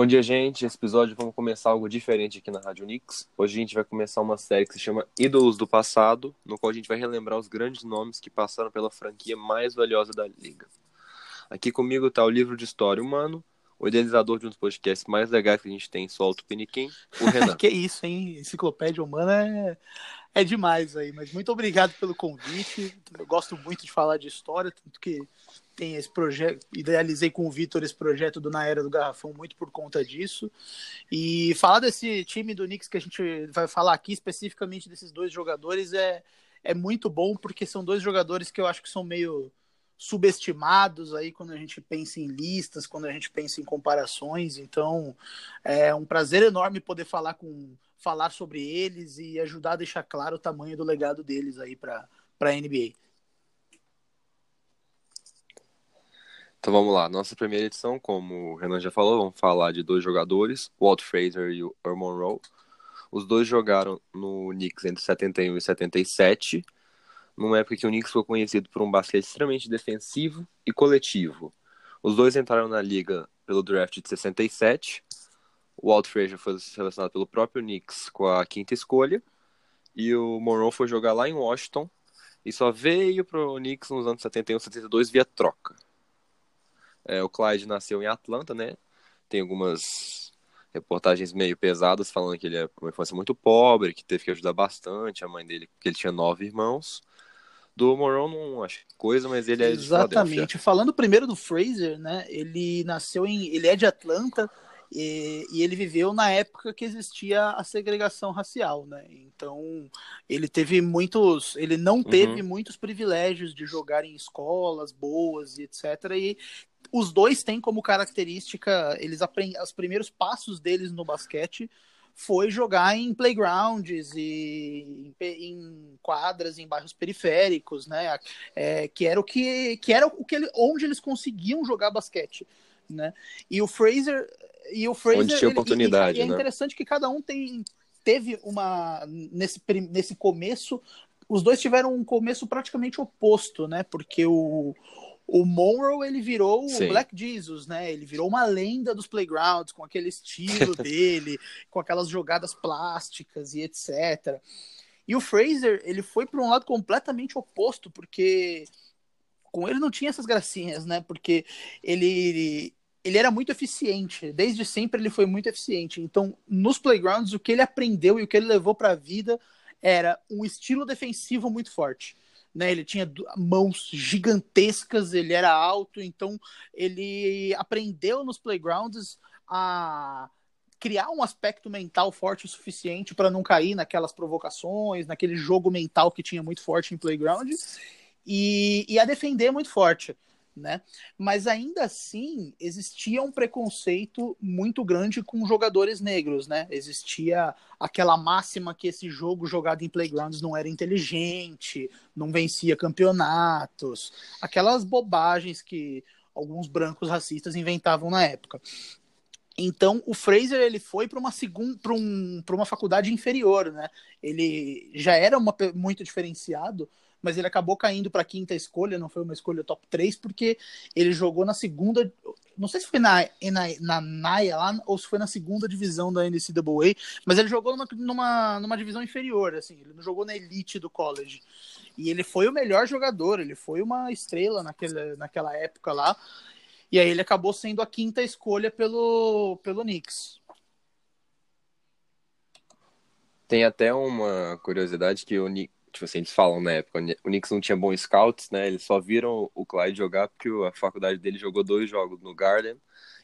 Bom dia, gente. Esse episódio vamos começar algo diferente aqui na Rádio Nix. Hoje a gente vai começar uma série que se chama Ídolos do Passado, no qual a gente vai relembrar os grandes nomes que passaram pela franquia mais valiosa da liga. Aqui comigo está o livro de história humano, o idealizador de um dos podcasts mais legais que a gente tem, Solto Piniquim, o Renan. que isso, hein? Enciclopédia humana é, é demais aí, mas muito obrigado pelo convite. Eu gosto muito de falar de história, tanto que tem esse projeto, idealizei com o Vitor esse projeto do Na Era do Garrafão muito por conta disso. E falar desse time do Knicks que a gente vai falar aqui, especificamente desses dois jogadores, é, é muito bom, porque são dois jogadores que eu acho que são meio subestimados aí quando a gente pensa em listas, quando a gente pensa em comparações. Então, é um prazer enorme poder falar com falar sobre eles e ajudar a deixar claro o tamanho do legado deles aí para a NBA. Então vamos lá, nossa primeira edição, como o Renan já falou, vamos falar de dois jogadores, Walt Fraser e o Earl Monroe. Os dois jogaram no Knicks entre 71 e 77, numa época que o Knicks foi conhecido por um basquete extremamente defensivo e coletivo. Os dois entraram na liga pelo draft de 67. O Walt Frazier foi selecionado pelo próprio Knicks com a quinta escolha. E o Monroe foi jogar lá em Washington e só veio para o Knicks nos anos 71 e 72 via troca. É, o Clyde nasceu em Atlanta, né? Tem algumas reportagens meio pesadas falando que ele é uma infância muito pobre, que teve que ajudar bastante a mãe dele, porque ele tinha nove irmãos. Do Moron não acho coisa, mas ele é Exatamente. Falando primeiro do Fraser, né? Ele nasceu em. Ele é de Atlanta e, e, ele viveu na época que existia a segregação racial, né? Então ele teve muitos. Ele não teve uhum. muitos privilégios de jogar em escolas boas e etc. E os dois têm como característica, eles aprendem os primeiros passos deles no basquete foi jogar em playgrounds e em, em quadras em bairros periféricos, né? É, que era o que, que era o que ele, onde eles conseguiam jogar basquete, né? E o Fraser e o Fraser onde tinha oportunidade, e, e é né? interessante que cada um tem teve uma nesse nesse começo os dois tiveram um começo praticamente oposto, né? Porque o o Monroe ele virou Sim. o Black Jesus, né? Ele virou uma lenda dos playgrounds com aquele estilo dele, com aquelas jogadas plásticas e etc. E o Fraser ele foi para um lado completamente oposto, porque com ele não tinha essas gracinhas, né? Porque ele ele era muito eficiente, desde sempre ele foi muito eficiente. Então, nos playgrounds, o que ele aprendeu e o que ele levou para a vida era um estilo defensivo muito forte né? Ele tinha mãos gigantescas, ele era alto, então ele aprendeu nos playgrounds a criar um aspecto mental forte o suficiente para não cair naquelas provocações, naquele jogo mental que tinha muito forte em playground e, e a defender muito forte né? Mas ainda assim existia um preconceito muito grande com jogadores negros, né? Existia aquela máxima que esse jogo jogado em playgrounds não era inteligente, não vencia campeonatos, aquelas bobagens que alguns brancos racistas inventavam na época. Então o Fraser ele foi para uma segunda para um, uma faculdade inferior, né? Ele já era uma, muito diferenciado, mas ele acabou caindo para quinta escolha, não foi uma escolha top 3, porque ele jogou na segunda, não sei se foi na, na, na NAIA lá, ou se foi na segunda divisão da NCAA, mas ele jogou numa, numa, numa divisão inferior, assim, ele não jogou na elite do college. E ele foi o melhor jogador, ele foi uma estrela naquele, naquela época lá, e aí ele acabou sendo a quinta escolha pelo, pelo Knicks. Tem até uma curiosidade que o tipo assim, eles falam na época, o Knicks não tinha bons scouts, né? Eles só viram o Clyde jogar porque a faculdade dele jogou dois jogos no Garden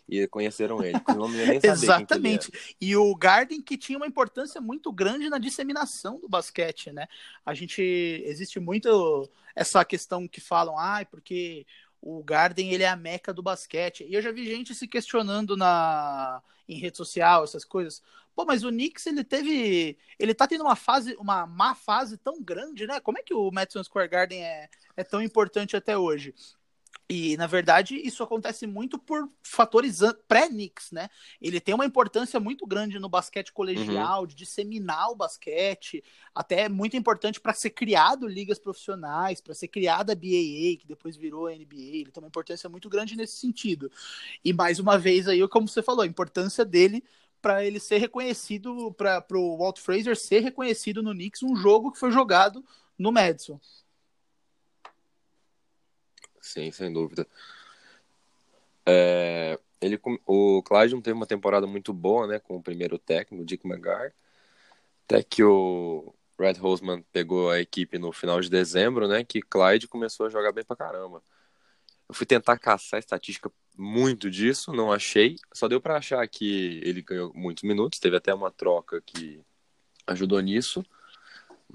e conheceram ele. Exatamente. E o Garden que tinha uma importância muito grande na disseminação do basquete, né? A gente existe muito essa questão que falam, ai, ah, porque o Garden ele é a meca do basquete. E eu já vi gente se questionando na em rede social, essas coisas. Pô, mas o Knicks, ele teve. Ele tá tendo uma fase, uma má fase tão grande, né? Como é que o Madison Square Garden é, é tão importante até hoje? E, na verdade, isso acontece muito por fatores pré-Knicks, né? Ele tem uma importância muito grande no basquete colegial, uhum. de disseminar o basquete, até muito importante para ser criado ligas profissionais, para ser criada a BAA, que depois virou a NBA. Ele tem uma importância muito grande nesse sentido. E, mais uma vez, aí, como você falou, a importância dele para ele ser reconhecido, para o Walt Fraser ser reconhecido no Knicks, um jogo que foi jogado no Madison. Sim, sem dúvida. É, ele, o Clyde não teve uma temporada muito boa, né, com o primeiro técnico, Dick McGar, até que o Red Hoseman pegou a equipe no final de dezembro, né, que Clyde começou a jogar bem pra caramba. Eu fui tentar caçar a estatística muito disso, não achei. Só deu para achar que ele ganhou muitos minutos, teve até uma troca que ajudou nisso.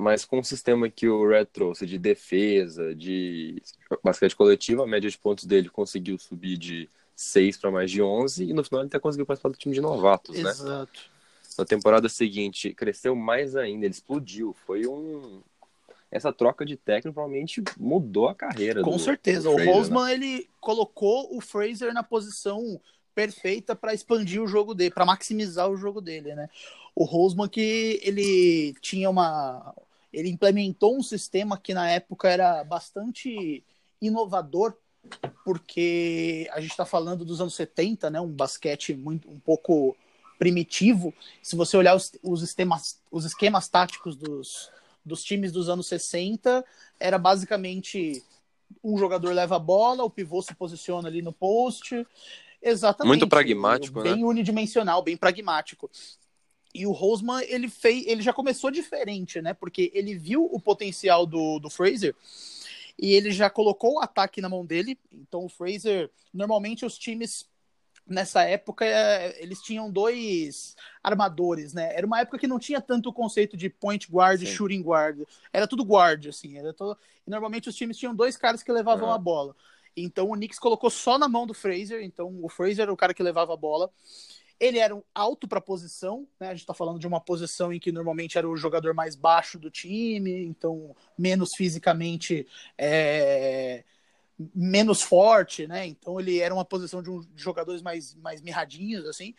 Mas com o sistema que o Red trouxe de defesa, de basquete coletivo, a média de pontos dele conseguiu subir de 6 para mais de 11 e no final ele até conseguiu participar do time de novatos, Exato. né? Exato. Na temporada seguinte, cresceu mais ainda, ele explodiu. Foi um. Essa troca de técnico provavelmente mudou a carreira. Com do, certeza. Do Fraser, o Roseman né? ele colocou o Fraser na posição perfeita para expandir o jogo dele, para maximizar o jogo dele, né? O Roseman que ele tinha uma ele implementou um sistema que na época era bastante inovador, porque a gente está falando dos anos 70, né? Um basquete muito um pouco primitivo. Se você olhar os, os, esquemas, os esquemas táticos dos, dos times dos anos 60, era basicamente um jogador leva a bola, o pivô se posiciona ali no post. Exatamente. Muito pragmático, bem né? unidimensional, bem pragmático. E o Roseman, ele fez, ele já começou diferente, né? Porque ele viu o potencial do, do Fraser e ele já colocou o ataque na mão dele. Então o Fraser, normalmente os times nessa época é, eles tinham dois armadores, né? Era uma época que não tinha tanto o conceito de point guard e shooting guard. Era tudo guard, assim. Era todo... Normalmente os times tinham dois caras que levavam uhum. a bola. Então o Knicks colocou só na mão do Fraser. Então o Fraser era o cara que levava a bola. Ele era um alto para a posição, né? A gente está falando de uma posição em que normalmente era o jogador mais baixo do time, então menos fisicamente é, menos forte, né? Então ele era uma posição de, um, de jogadores mais, mais mirradinhos, assim.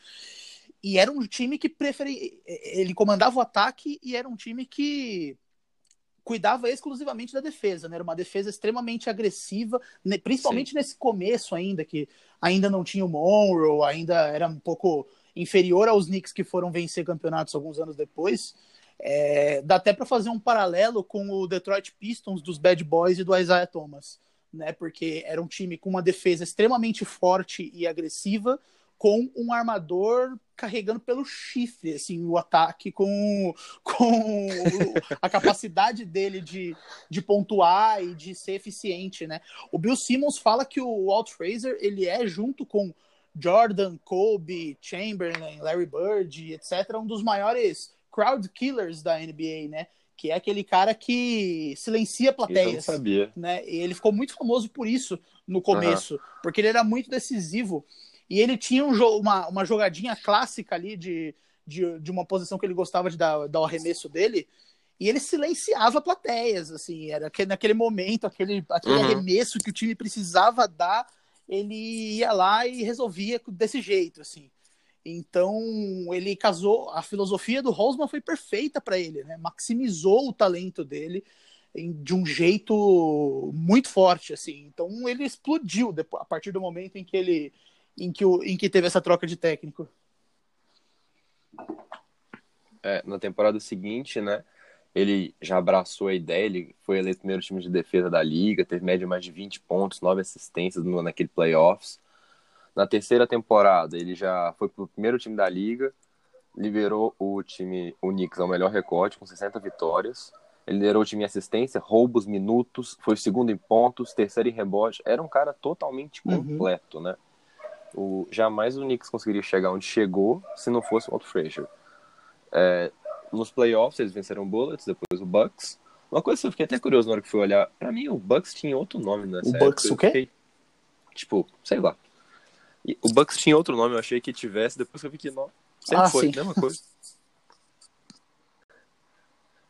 E era um time que preferia. Ele comandava o ataque e era um time que cuidava exclusivamente da defesa, né? Era uma defesa extremamente agressiva, principalmente Sim. nesse começo ainda, que ainda não tinha o Monroe, ainda era um pouco inferior aos Knicks que foram vencer campeonatos alguns anos depois. É, dá até para fazer um paralelo com o Detroit Pistons dos Bad Boys e do Isaiah Thomas, né? Porque era um time com uma defesa extremamente forte e agressiva, com um armador carregando pelo chifre, assim, o ataque com, com a capacidade dele de, de pontuar e de ser eficiente, né? O Bill Simmons fala que o Walt Fraser, ele é, junto com Jordan, Kobe, Chamberlain, Larry Bird, etc., um dos maiores crowd killers da NBA, né? Que é aquele cara que silencia plateias. Eu não sabia. Né? E ele ficou muito famoso por isso no começo, uhum. porque ele era muito decisivo. E ele tinha um uma, uma jogadinha clássica ali de, de, de uma posição que ele gostava de dar, dar o arremesso dele, e ele silenciava plateias, assim, era aquele, naquele momento, aquele, aquele uhum. arremesso que o time precisava dar, ele ia lá e resolvia desse jeito, assim. Então, ele casou, a filosofia do Rosman foi perfeita para ele, né? Maximizou o talento dele de um jeito muito forte, assim. Então, ele explodiu a partir do momento em que ele em que, o, em que teve essa troca de técnico. É, na temporada seguinte, né, ele já abraçou a ideia, ele foi eleito primeiro time de defesa da liga, teve média mais de 20 pontos, 9 assistências no, naquele playoffs. Na terceira temporada, ele já foi pro primeiro time da liga, liberou o time, o Knicks ao melhor recorde, com 60 vitórias. Ele liderou o time em assistência, roubos, minutos, foi segundo em pontos, terceiro em rebote. Era um cara totalmente uhum. completo, uhum. né? O, jamais o Knicks conseguiria chegar onde chegou se não fosse o Walt Frazier. É, nos playoffs eles venceram o Bullets, depois o Bucks. Uma coisa que eu fiquei até curioso na hora que fui olhar, pra mim o Bucks tinha outro nome nessa O Bucks o quê? Fiquei, tipo, sei lá. E o Bucks tinha outro nome, eu achei que tivesse, depois que eu vi que não. Sempre ah, foi, mesma coisa.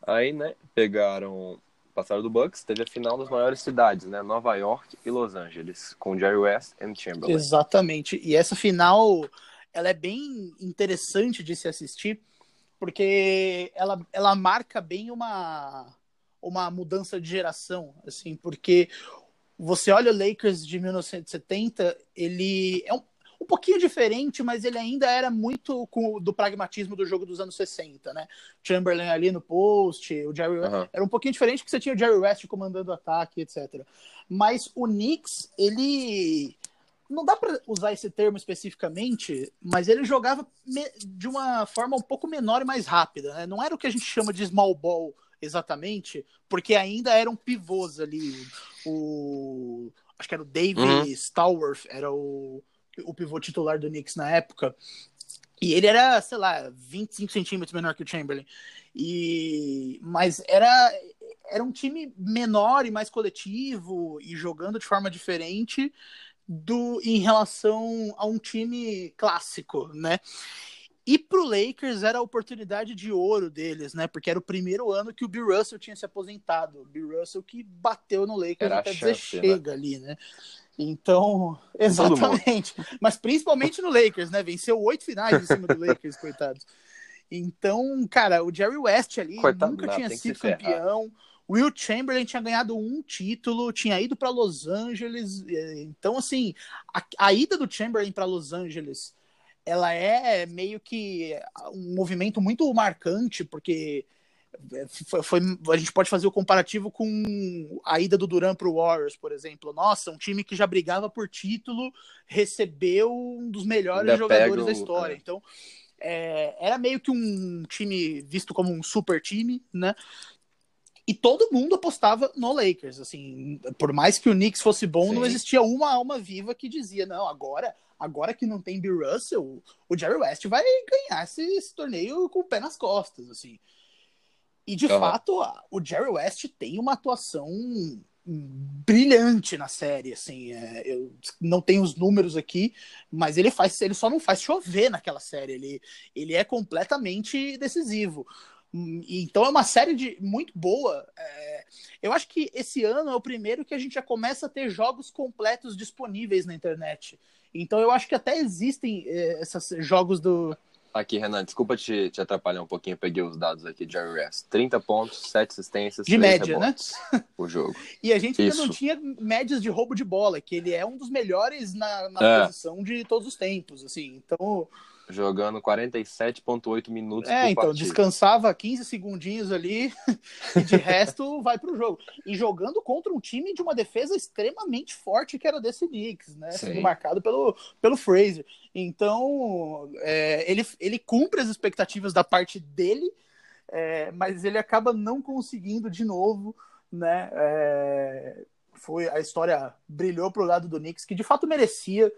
Aí, né, pegaram passaram do Bucks, teve a final das maiores cidades, né? Nova York e Los Angeles, com Jerry West e Chamberlain. Exatamente. E essa final, ela é bem interessante de se assistir, porque ela, ela marca bem uma, uma mudança de geração, assim, porque você olha o Lakers de 1970, ele é um, um pouquinho diferente, mas ele ainda era muito com, do pragmatismo do jogo dos anos 60, né? Chamberlain ali no post, o Jerry uhum. era um pouquinho diferente porque você tinha o Jerry West comandando o ataque, etc. Mas o Knicks, ele não dá para usar esse termo especificamente, mas ele jogava de uma forma um pouco menor e mais rápida, né? Não era o que a gente chama de small ball exatamente, porque ainda eram pivôs ali. O, acho que era o David uhum. Stallworth, era o o pivô titular do Knicks na época. E ele era, sei lá, 25 centímetros menor que o Chamberlain. E, mas era, era um time menor e mais coletivo e jogando de forma diferente do em relação a um time clássico, né? E pro Lakers era a oportunidade de ouro deles, né? Porque era o primeiro ano que o Bill Russell tinha se aposentado. O Bill Russell que bateu no Lakers era até chance, dizer né? chega né? ali, né? Então, exatamente. Mas principalmente no Lakers, né? Venceu oito finais em cima do Lakers, coitados. Então, cara, o Jerry West ali Coitado, nunca não, tinha sido campeão. O Will Chamberlain tinha ganhado um título, tinha ido para Los Angeles. Então, assim, a, a ida do Chamberlain para Los Angeles, ela é meio que um movimento muito marcante, porque foi, foi, a gente pode fazer o comparativo com a ida do Duran para o Warriors, por exemplo. Nossa, um time que já brigava por título recebeu um dos melhores Ainda jogadores pego, da história. É. Então, é, era meio que um time visto como um super time, né? E todo mundo apostava no Lakers, assim, por mais que o Knicks fosse bom, Sim. não existia uma alma viva que dizia, não, agora, agora que não tem Bill Russell, o Jerry West vai ganhar esse, esse torneio com o pé nas costas, assim. E de uhum. fato, o Jerry West tem uma atuação brilhante na série, assim, é, eu não tenho os números aqui, mas ele faz, ele só não faz chover naquela série, ele, ele é completamente decisivo. Então é uma série de muito boa. É, eu acho que esse ano é o primeiro que a gente já começa a ter jogos completos disponíveis na internet. Então eu acho que até existem é, esses jogos do Aqui, Renan, desculpa te, te atrapalhar um pouquinho, peguei os dados aqui de West. 30 pontos, 7 assistências, de média, né? O jogo. e a gente ainda não tinha médias de roubo de bola, que ele é um dos melhores na, na é. posição de todos os tempos, assim. Então, jogando 47,8 minutos é, então, partida. descansava 15 segundinhos ali e de resto vai para o jogo. E jogando contra um time de uma defesa extremamente forte que era desse Knicks, né? Sim. Sendo marcado pelo, pelo Fraser. Então, é, ele, ele cumpre as expectativas da parte dele, é, mas ele acaba não conseguindo de novo, né? É, foi a história brilhou pro lado do Knicks, que de fato merecia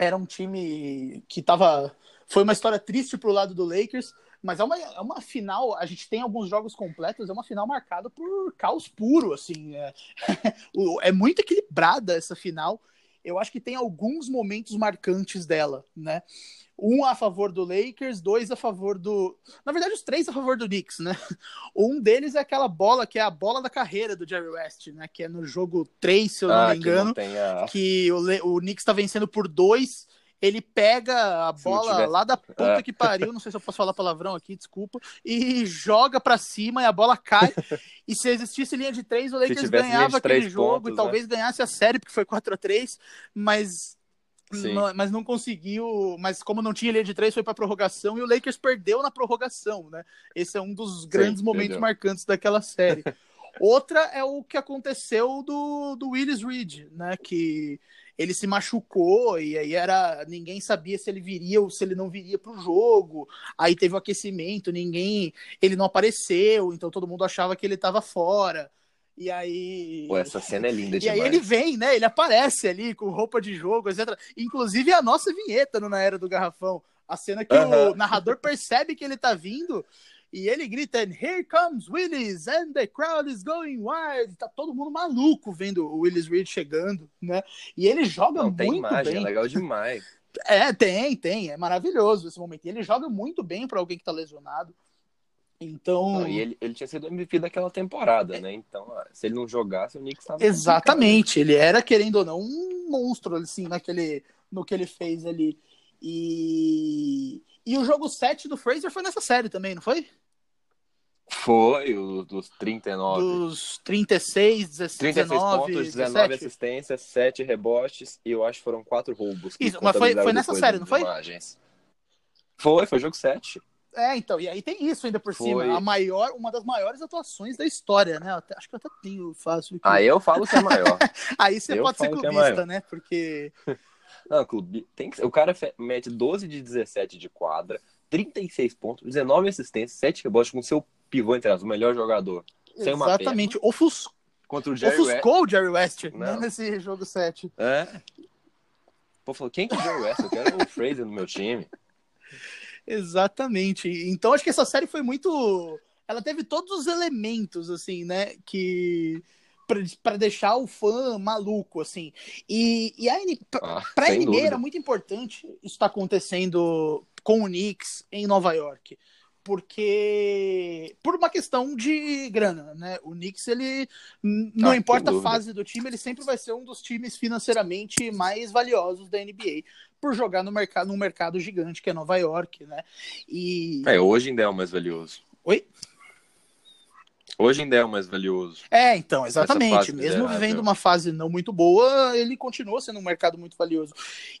era um time que estava. Foi uma história triste pro lado do Lakers, mas é uma, é uma final. A gente tem alguns jogos completos, é uma final marcada por caos puro, assim. É, é muito equilibrada essa final. Eu acho que tem alguns momentos marcantes dela, né? Um a favor do Lakers, dois a favor do. Na verdade, os três a favor do Knicks, né? Um deles é aquela bola que é a bola da carreira do Jerry West, né? Que é no jogo 3, se eu não ah, me engano. Que, a... que o, o Knicks está vencendo por dois ele pega a bola lá da puta é. que pariu, não sei se eu posso falar palavrão aqui, desculpa, e joga para cima e a bola cai. e se existisse linha de três, o Lakers ganhava aquele jogo pontos, e talvez né? ganhasse a série, porque foi 4 a 3 mas não, mas não conseguiu. Mas como não tinha linha de três, foi para prorrogação e o Lakers perdeu na prorrogação, né? Esse é um dos grandes Sim, momentos perdeu. marcantes daquela série. Outra é o que aconteceu do, do Willis Reed, né? Que ele se machucou e aí era ninguém sabia se ele viria ou se ele não viria para o jogo. Aí teve o aquecimento, ninguém, ele não apareceu, então todo mundo achava que ele estava fora. E aí. Pô, essa cena é linda e demais. E aí ele vem, né? Ele aparece ali com roupa de jogo, etc. Inclusive a nossa vinheta no Na Era do Garrafão. A cena que o narrador percebe que ele tá vindo e ele grita: Here comes Willis, and the crowd is going wild. Tá todo mundo maluco vendo o Willis Reed chegando, né? E ele joga Não, muito tem imagem, bem. É legal demais. É, tem, tem. É maravilhoso esse momento. E ele joga muito bem para alguém que tá lesionado. Então. Não, e ele, ele tinha sido MVP daquela temporada, né? Então, se ele não jogasse, o Knicks estava. Exatamente. Ele era, querendo ou não, um monstro, assim, naquele, no que ele fez ali. E. E o jogo 7 do Fraser foi nessa série também, não foi? Foi, o, dos 39. Dos 36, 16, 36 19, pontos, 19 17. assistências, 7 rebotes e eu acho que foram 4 roubos. Isso, mas foi- foi nessa série, não foi? imagens. Foi, foi jogo 7. É, então, e aí tem isso ainda por Foi. cima. A maior, uma das maiores atuações da história, né? Até- acho que eu até tenho fácil aqui. Aí eu falo que é maior. Aí você eu pode ser é clubista, maior. né? Porque. Não, clube, tem que, o cara mete 12 de 17 de quadra, 36 pontos, 19 assistências, 7 rebotes com seu pivô entre as, o melhor jogador. Sem uma exatamente. Ofus, Contra o Jerry West. ofuscou o Jerry West né, nesse jogo 7. É. Pô, falou, quem que é o Jerry West? Eu quero o Fraser no meu time. Exatamente. Então acho que essa série foi muito. Ela teve todos os elementos, assim, né? Que. pra- Pra deixar o fã maluco, assim. E, e a N... Ah, pra NBA dúvida. era muito importante isso estar acontecendo com o Knicks em Nova York. Porque. Por uma questão de grana, né? O Knicks, ele. n- Não Ah, importa a fase do time, ele sempre vai ser um dos times financeiramente mais valiosos da NBA. Por jogar no mercado, num mercado gigante que é Nova York, né? E. É, hoje ainda é o mais valioso. Oi? Hoje ainda é o mais valioso. É, então, exatamente. Mesmo miserável. vivendo uma fase não muito boa, ele continua sendo um mercado muito valioso.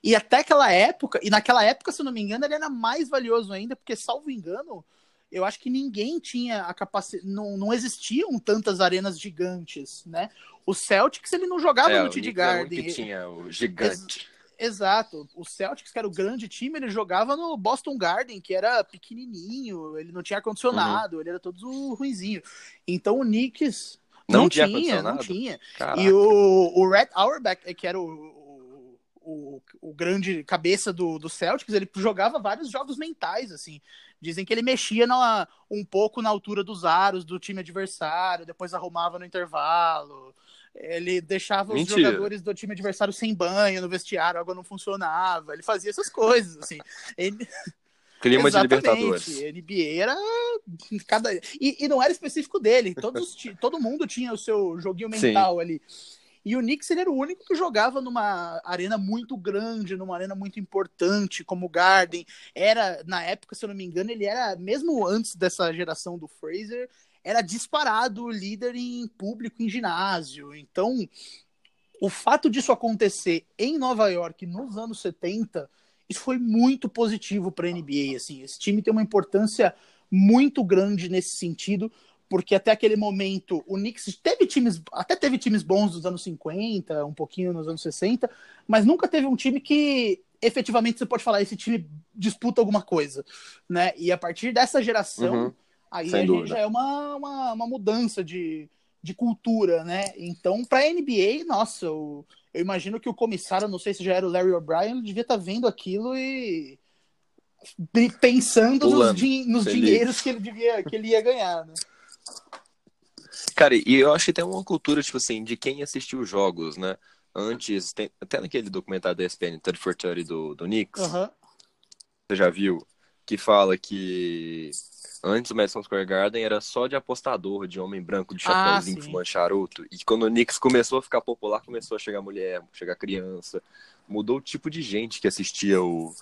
E até aquela época, e naquela época, se eu não me engano, ele era mais valioso ainda, porque, salvo engano, eu acho que ninguém tinha a capacidade. Não, não existiam tantas arenas gigantes, né? O Celtics, ele não jogava é, no TD Garden. que tinha o gigante. Exato. O Celtics, que era o grande time, ele jogava no Boston Garden, que era pequenininho, ele não tinha ar-condicionado, ele era todo ruinzinho. Então o Knicks Não não, tinha tinha, não tinha. Caraca. E o, o Red Auerbach, que era o, o, o, o grande cabeça do, do Celtics, ele jogava vários jogos mentais, assim. Dizem que ele mexia na, um pouco na altura dos aros do time adversário, depois arrumava no intervalo. Ele deixava os Mentira. jogadores do time adversário sem banho no vestiário, a água não funcionava. Ele fazia essas coisas, assim. Ele, Clima de Exatamente. Libertadores. NBA era cada e, e não era específico dele. Todos os todo mundo tinha o seu joguinho Sim. mental ali. E o Knicks ele era o único que jogava numa arena muito grande, numa arena muito importante, como o Garden. Era na época, se eu não me engano, ele era mesmo antes dessa geração do Fraser, era disparado líder em público em ginásio. Então, o fato disso acontecer em Nova York nos anos 70 isso foi muito positivo para a NBA. Assim, esse time tem uma importância muito grande nesse sentido, porque até aquele momento o Knicks teve times, até teve times bons dos anos 50, um pouquinho nos anos 60, mas nunca teve um time que efetivamente você pode falar esse time disputa alguma coisa, né? E a partir dessa geração, Uhum. Aí sem a gente dúvida. já é uma, uma, uma mudança de, de cultura, né? Então, para a NBA, nossa, o, eu imagino que o comissário, não sei se já era o Larry O'Brien, ele devia estar vendo aquilo e pensando nos, Pulando, din- nos dinheiros que ele devia que ele ia ganhar, né? Cara, e eu acho que tem uma cultura, tipo assim, de quem assistiu os jogos, né? Antes, tem, até naquele documentário da ESPN, 30 for 30 do, do Knicks, você já viu? Que fala que antes o Madison Square Garden era só de apostador, de homem branco, de Ah, chapéuzinho, sim. fumando charuto. E quando o Knicks começou a ficar popular, começou a chegar mulher, chegar criança. Mudou o tipo de gente que assistia o,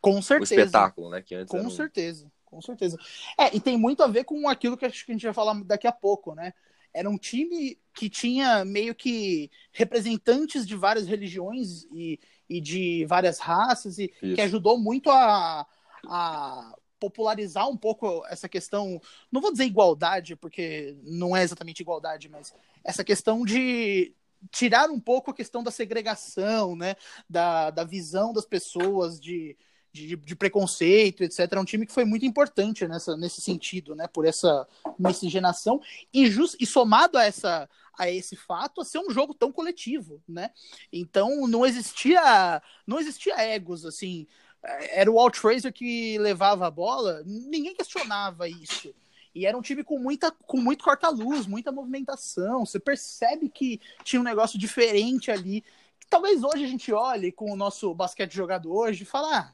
Com o certeza. espetáculo, né? Que antes Com um- certeza, com certeza. É, e tem muito a ver com aquilo que acho que a gente vai falar daqui a pouco, né? Era um time que tinha meio que representantes de várias religiões e, e de várias raças, e Isso. que ajudou muito a, a popularizar um pouco essa questão, não vou dizer igualdade, porque não é exatamente igualdade, mas essa questão de tirar um pouco a questão da segregação, né? Da, da visão das pessoas de, de, de preconceito, etc. É um time que foi muito importante nessa, nesse sentido, né? Por essa miscigenação e, just, e somado a essa a esse fato a ser um jogo tão coletivo, né? Então não existia não existia egos assim. Era o Walt Fraser que levava a bola, ninguém questionava isso. E era um time com muita com muito corta-luz, muita movimentação. Você percebe que tinha um negócio diferente ali. Talvez hoje a gente olhe com o nosso basquete jogado hoje e fale, ah,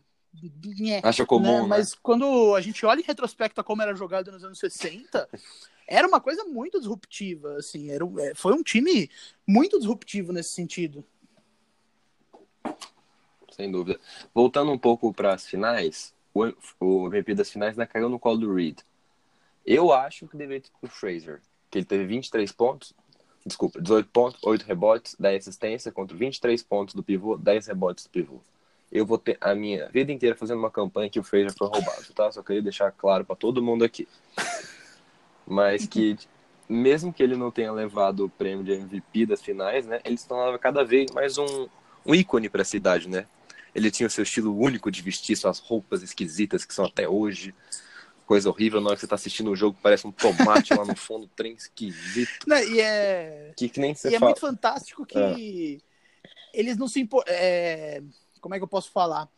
Acha comum, né? né? Mas quando a gente olha em retrospecto a como era jogado nos anos 60, era uma coisa muito disruptiva, assim, era, é, foi um time muito disruptivo nesse sentido. Sem dúvida. Voltando um pouco para as finais, o, o MVP das finais ainda caiu no colo do Reed. Eu acho que deveria ter o Fraser, que ele teve 23 pontos, desculpa, 18 pontos, 8 rebotes, 10 assistência contra 23 pontos do pivô, 10 rebotes do pivô. Eu vou ter a minha vida inteira fazendo uma campanha que o Fraser foi roubado, tá? Só queria deixar claro para todo mundo aqui. Mas que mesmo que ele não tenha levado o prêmio de MVP das finais, né, ele se tornava cada vez mais um, um ícone para a cidade, né? Ele tinha o seu estilo único de vestir suas roupas esquisitas que são até hoje coisa horrível na hora que você tá assistindo o jogo, parece um tomate lá no fundo, trem esquisito. Não, e é. Que, que nem você e fala. é muito fantástico que ah. eles não se impor... é... Como é que eu posso falar?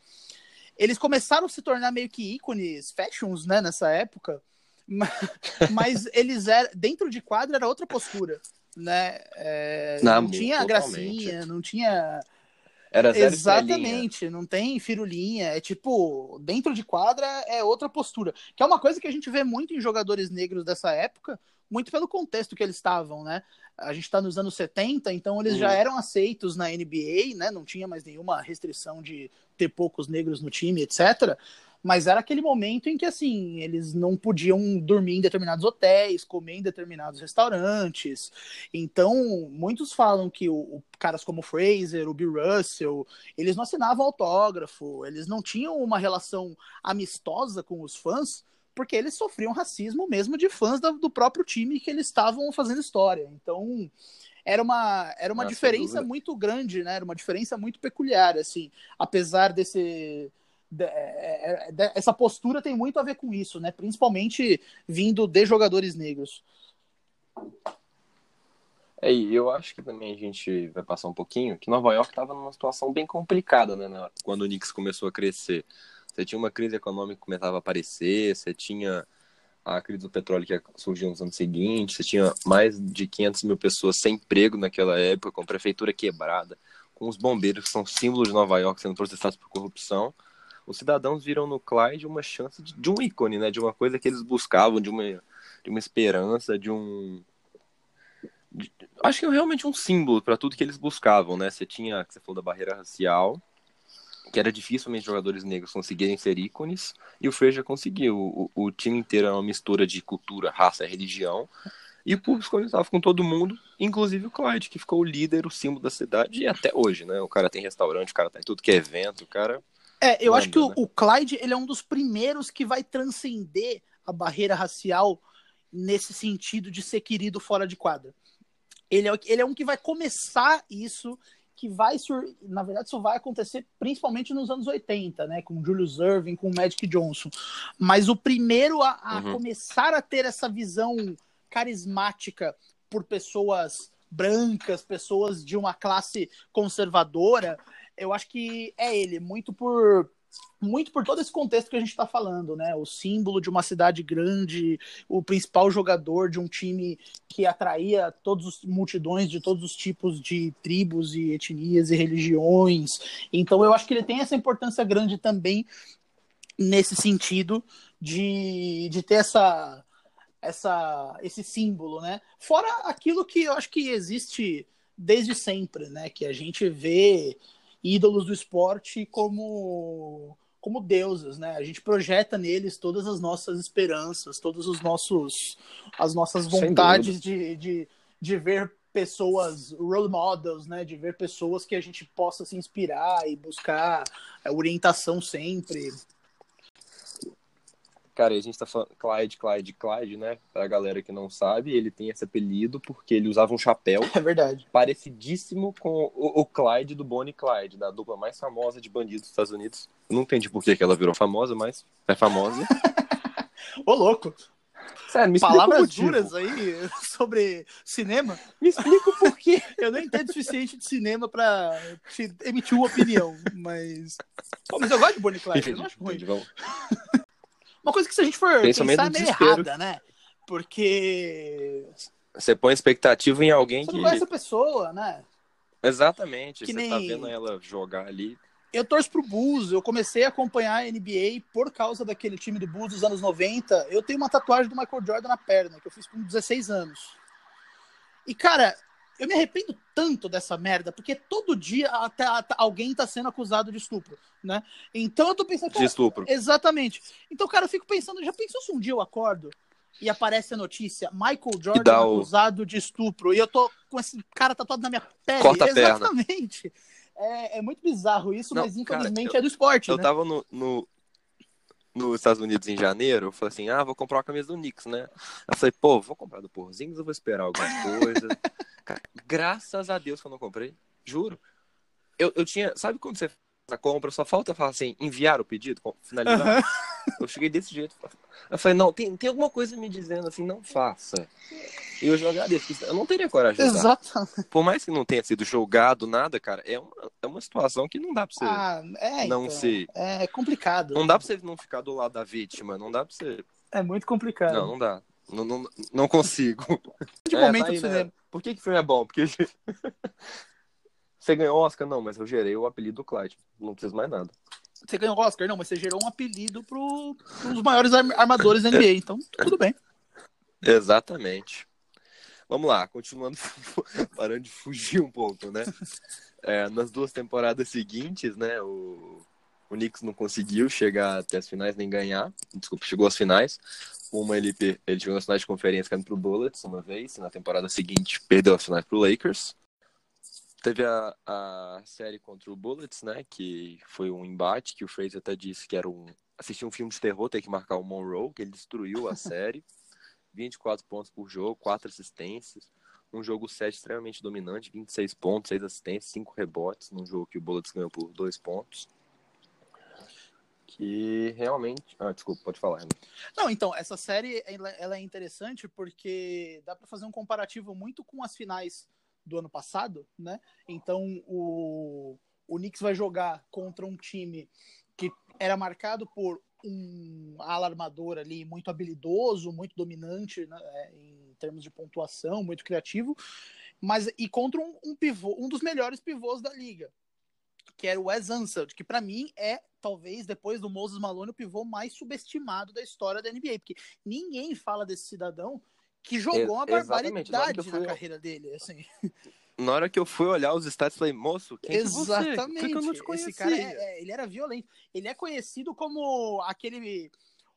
Eles começaram a se tornar meio que ícones, fashions, né, nessa época. Mas eles eram. Dentro de quadra era outra postura. Né? É... não, não tinha gracinha, não tinha era zero Exatamente, não tem firulinha. É tipo, dentro de quadra é outra postura. Que é uma coisa que a gente vê muito em jogadores negros dessa época, muito pelo contexto que eles estavam, né? A gente está nos anos 70, então eles uhum. já eram aceitos na NBA, né? Não tinha mais nenhuma restrição de ter poucos negros no time, etc. Mas era aquele momento em que, assim, eles não podiam dormir em determinados hotéis, comer em determinados restaurantes. Então, muitos falam que o, o caras como o Fraser, o Bill Russell, eles não assinavam autógrafo, eles não tinham uma relação amistosa com os fãs, porque eles sofriam racismo mesmo de fãs do, próprio time que eles estavam fazendo história. Então, era uma, era uma diferença muito grande, né? Era uma diferença muito peculiar, assim, apesar desse essa postura tem muito a ver com isso, né? Principalmente vindo de jogadores negros. É, eu acho que também a gente vai passar um pouquinho que Nova York estava numa situação bem complicada, né? Quando o Knicks começou a crescer. Você tinha uma crise econômica que começava a aparecer, você tinha a crise do petróleo que surgiu nos anos seguintes, você tinha mais de 500 mil pessoas sem emprego naquela época, com a prefeitura quebrada, com os bombeiros que são símbolos de Nova York sendo processados por corrupção os cidadãos viram no Clyde uma chance de, de, um ícone, né? De uma coisa que eles buscavam, de uma, de uma esperança, de um. De, acho que realmente um símbolo para tudo que eles buscavam, né? Você tinha, que você falou da barreira racial, que era dificilmente jogadores negros conseguirem ser ícones, e o Freja conseguiu. O, o, time inteiro é uma mistura de cultura, raça e religião. E o público conversava com todo mundo, inclusive o Clyde, que ficou o líder, o símbolo da cidade, e até hoje, né? O cara tem restaurante, o cara tá em tudo que é evento, o cara é, eu acho que o, né? o Clyde ele é um dos primeiros que vai transcender a barreira racial nesse sentido de ser querido fora de quadra. Ele é, ele é um que vai começar isso, que vai sur... na verdade isso vai acontecer principalmente nos anos 80, né, com Julius Irving, com Magic Johnson. Mas o primeiro a, a uhum. começar a ter essa visão carismática por pessoas brancas, pessoas de uma classe conservadora, eu acho que é ele, muito por muito por todo esse contexto que a gente está falando, né? O símbolo de uma cidade grande, o principal jogador de um time que atraía todos os multidões de todos os tipos de tribos e etnias e religiões. Então eu acho que ele tem essa importância grande também nesse sentido de, de ter essa, essa esse símbolo, né? Fora aquilo que eu acho que existe desde sempre, né? Que a gente vê ídolos do esporte como como deuses, né? A gente projeta neles todas as nossas esperanças, todos os nossos as nossas vontades de, de, de ver pessoas role models, né? De ver pessoas que a gente possa se inspirar e buscar orientação sempre. Cara, a gente tá falando Clyde, Clyde, Clyde, né? Pra galera que não sabe, ele tem esse apelido porque ele usava um chapéu. É verdade. Parecidíssimo com o, o Clyde do Bonnie Clyde, da dupla mais famosa de bandidos dos Estados Unidos. Eu não entendi por que ela virou famosa, mas é famosa. Ô, louco! Sério, me Palavras duras aí sobre cinema. Me explica o porquê. Eu não entendo o suficiente de cinema pra emitir uma opinião, mas. Pô, mas eu gosto de Bonnie Clyde, eu não acho ruim. Entendi, vamos. Uma coisa que se a gente for pensar é meio errada, né? Porque. Você põe expectativa em alguém Você que. Não conhece a pessoa, né? Exatamente. Que você nem... tá vendo ela jogar ali. eu torço pro Bulls, eu comecei a acompanhar a NBA por causa daquele time do Bulls dos anos 90. Eu tenho uma tatuagem do Michael Jordan na perna, que eu fiz com 16 anos. E, cara, eu me arrependo tanto dessa merda, porque todo dia até, até alguém tá sendo acusado de estupro, né? Então eu tô pensando. De estupro. Exatamente. Então, cara, eu fico pensando, já pensou se um dia eu acordo e aparece a notícia, Michael Jordan o... acusado de estupro, e eu tô com esse cara tatuado na minha pele. Corta a Exatamente. É, é, muito bizarro isso, Não, mas infelizmente cara, eu, é do esporte. Eu né? tava no, no, nos Estados Unidos em janeiro, eu falei assim, ah, vou comprar uma camisa do Knicks, né? Eu falei, pô, vou comprar do Porzinhos ou vou esperar alguma coisa? graças a Deus que eu não comprei, juro. Eu, eu tinha, sabe quando você a compra, só falta falar assim, enviar o pedido, finalizar? Uhum. Eu cheguei desse jeito. Eu falei, não, tem, tem alguma coisa me dizendo assim, não faça. E eu já agradeço. Eu não teria coragem de Exatamente. Por mais que não tenha sido julgado, nada, cara, é uma, é uma situação que não dá pra você ah, é, não então, ser. É complicado. Não dá pra você não ficar do lado da vítima, não dá pra você. É muito complicado. Não, não dá. Não, não, não consigo. De momento é, tá aí. Né? Por que, que filme é bom? Porque você ganhou Oscar? Não, mas eu gerei o apelido do Clyde. Não preciso mais nada. Você ganhou Oscar? Não, mas você gerou um apelido pro, um dos maiores armadores da NBA, então tudo bem. Exatamente. Vamos lá, continuando, parando de fugir um pouco, né? É, nas duas temporadas seguintes, né, o, o Knicks não conseguiu chegar até as finais nem ganhar. Desculpa, chegou às finais. Uma ele, ele chegou nas finais de conferência caindo pro Bullets uma vez, e na temporada seguinte perdeu as finais pro Lakers. Teve a, a série contra o Bullets, né? Que foi um embate que o Fraser até disse que era um. Assistir um filme de terror, ter que marcar o Monroe, que ele destruiu a série. 24 pontos por jogo, 4 assistências. Um jogo 7 extremamente dominante, 26 pontos, 6 assistências, 5 rebotes, num jogo que o Bullets ganhou por 2 pontos. Que realmente. Ah, desculpa, pode falar. Não, então, essa série ela é interessante porque dá para fazer um comparativo muito com as finais do ano passado, né? Então o, o Knicks vai jogar contra um time que era marcado por um alarmador ali muito habilidoso, muito dominante né, é, em termos de pontuação, muito criativo, mas e contra um, um pivô, um dos melhores pivôs da liga, que era o Wes Unseld, que para mim é talvez depois do Moses Malone o pivô mais subestimado da história da NBA, porque ninguém fala desse cidadão que jogou uma barbaridade na, fui... na carreira dele, assim. Na hora que eu fui olhar os stats, falei, moço, quem Exatamente. é você? Que eu não te Esse cara, é, é, ele era violento. Ele é conhecido como aquele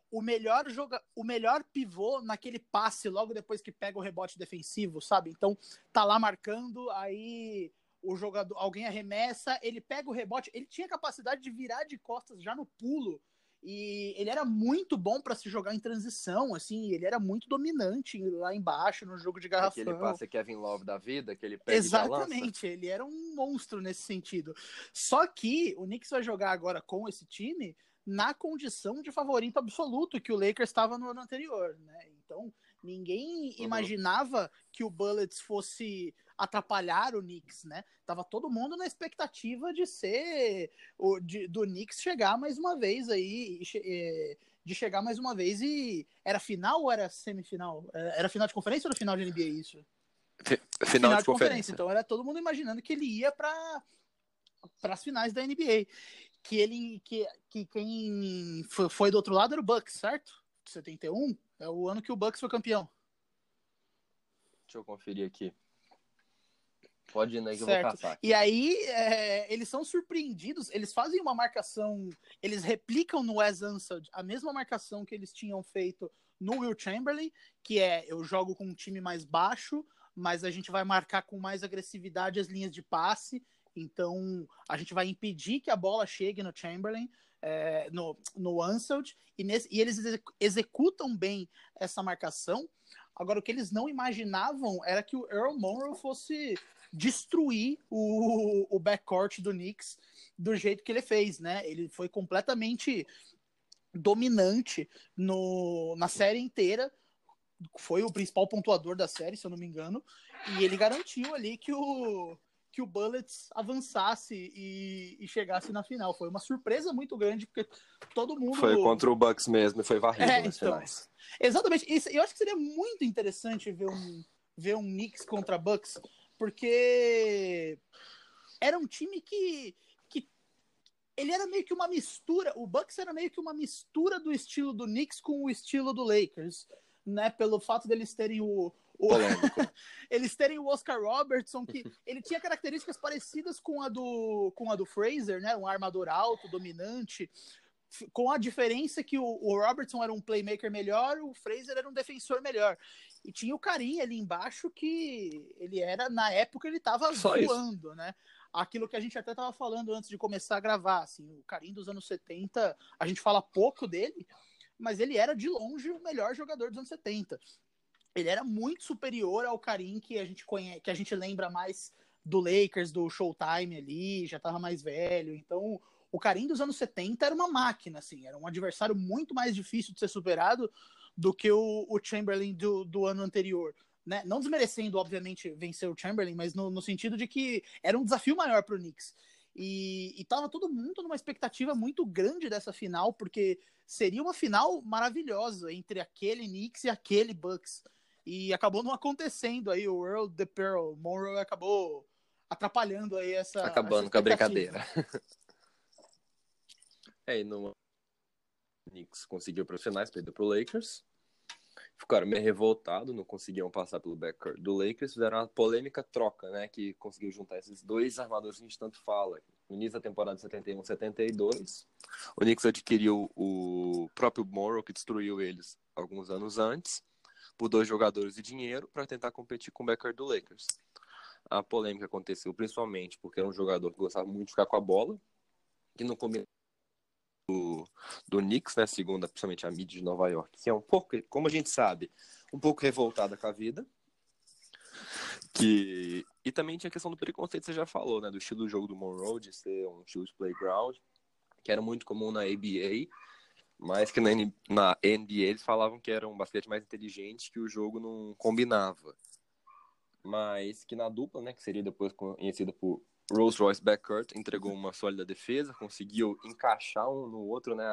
o melhor joga, o melhor pivô naquele passe logo depois que pega o rebote defensivo, sabe? Então tá lá marcando, aí o jogador, alguém arremessa, ele pega o rebote, ele tinha capacidade de virar de costas já no pulo e ele era muito bom para se jogar em transição, assim, ele era muito dominante lá embaixo no jogo de garrafão. Aquele passe Kevin Love da vida, que ele pega Exatamente, ele era um monstro nesse sentido. Só que o Knicks vai jogar agora com esse time na condição de favorito absoluto que o Lakers estava no ano anterior, né? Então, ninguém uhum. imaginava que o Bullets fosse atrapalhar o Knicks, né? Tava todo mundo na expectativa de ser o de, do Knicks chegar mais uma vez aí, é, de chegar mais uma vez e era final ou era semifinal? É, era final de conferência ou era final de NBA isso? Final, final de, de conferência. conferência. Então era todo mundo imaginando que ele ia para para as finais da NBA. Que ele que, que quem foi do outro lado era o Bucks, certo? 71 é o ano que o Bucks foi campeão. Deixa eu conferir aqui. Pode ir, né, que certo. eu vou caçar. E aí, é, eles são surpreendidos, eles fazem uma marcação, eles replicam no Wes Unseld a mesma marcação que eles tinham feito no Will Chamberlain, que é, eu jogo com um time mais baixo, mas a gente vai marcar com mais agressividade as linhas de passe, então a gente vai impedir que a bola chegue no Chamberlain, é, no, no Unseld, e, nesse, e eles executam bem essa marcação, Agora, o que eles não imaginavam era que o Earl Monroe fosse destruir o, o backcourt do Knicks do jeito que ele fez, né? Ele foi completamente dominante no, na série inteira. Foi o principal pontuador da série, se eu não me engano. E ele garantiu ali que o, que o Bullets avançasse e, e, chegasse na final. Foi uma surpresa muito grande, porque todo mundo. Foi contra o Bucks mesmo, foi varrido é, nas então, finais. Exatamente. Isso, eu acho que seria muito interessante ver um, ver um Knicks contra Bucks, porque era um time que, que ele era meio que uma mistura, o Bucks era meio que uma mistura do estilo do Knicks com o estilo do Lakers, né? Pelo fato deles terem o, o eles terem o Oscar Robertson, que ele tinha características parecidas com a do com a do Fraser, né? Um armador alto, dominante, com a diferença que o, o, Robertson era um playmaker melhor, o Fraser era um defensor melhor. E tinha o Karim ali embaixo que ele era, na época, ele estava voando, né? Aquilo que a gente até estava falando antes de começar a gravar, assim, o Karim dos anos 70, a gente fala pouco dele, mas ele era de longe o melhor jogador dos anos 70. Ele era muito superior ao Karim que a gente conhece, que a gente lembra mais do Lakers, do Showtime ali, já estava mais velho, então o Karim dos anos 70 era uma máquina, assim, era um adversário muito mais difícil de ser superado do que o, o Chamberlain do, do ano anterior. Né? Não desmerecendo, obviamente, vencer o Chamberlain, mas no, no sentido de que era um desafio maior para o Knicks. E, e tava todo mundo numa expectativa muito grande dessa final, porque seria uma final maravilhosa entre aquele Knicks e aquele Bucks. E acabou não acontecendo aí, o Earl The Pearl Monroe acabou atrapalhando aí essa. Acabando essa com a brincadeira. É, e no Knicks conseguiu para os finais, perdeu para o Lakers. Ficaram meio revoltados, não conseguiam passar pelo backcourt do Lakers. Fizeram uma polêmica troca, né? Que conseguiu juntar esses dois armadores que a gente tanto fala. No início da temporada 71-72, o Knicks adquiriu o próprio Morrow, que destruiu eles alguns anos antes, por dois jogadores de dinheiro para tentar competir com o backcourt do Lakers. A polêmica aconteceu principalmente porque era um jogador que gostava muito de ficar com a bola, que não combinava do, do Knicks, né, segundo principalmente a mídia de Nova York, que é um pouco, como a gente sabe, um pouco revoltada com a vida. Que... E também tinha a questão do preconceito, você já falou, né, do estilo do jogo do Monroe, de ser um estilo de playground, que era muito comum na ABA, mas que na, NBA eles falavam que era um basquete mais inteligente, que o jogo não combinava. Mas que na dupla, né, que seria depois conhecida por Rolls Royce Backcourt entregou uma sólida defesa, conseguiu encaixar um no outro, né?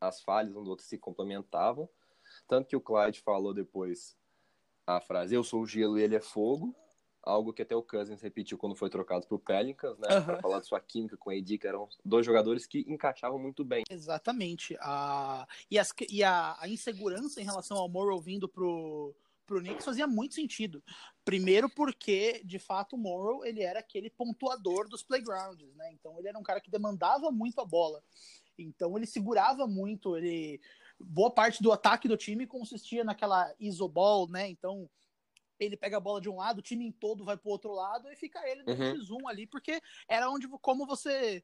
As falhas um do outro se complementavam. Tanto que o Clyde falou depois a frase: Eu sou o gelo e ele é fogo. Algo que até o Cousins repetiu quando foi trocado para o Pelicans, né? Uhum. Para falar de sua química com o AD, que eram dois jogadores que encaixavam muito bem. Exatamente. A... E, as... e a... a insegurança em relação ao Morrow vindo pro pro Knicks fazia muito sentido. Primeiro porque, de fato, o Morrow ele era aquele pontuador dos playgrounds, né? Então ele era um cara que demandava muito a bola. Então ele segurava muito, ele boa parte do ataque do time consistia naquela isoball, né? Então ele pega a bola de um lado, o time em todo vai pro outro lado e fica ele no uhum. X1 ali, porque era onde como você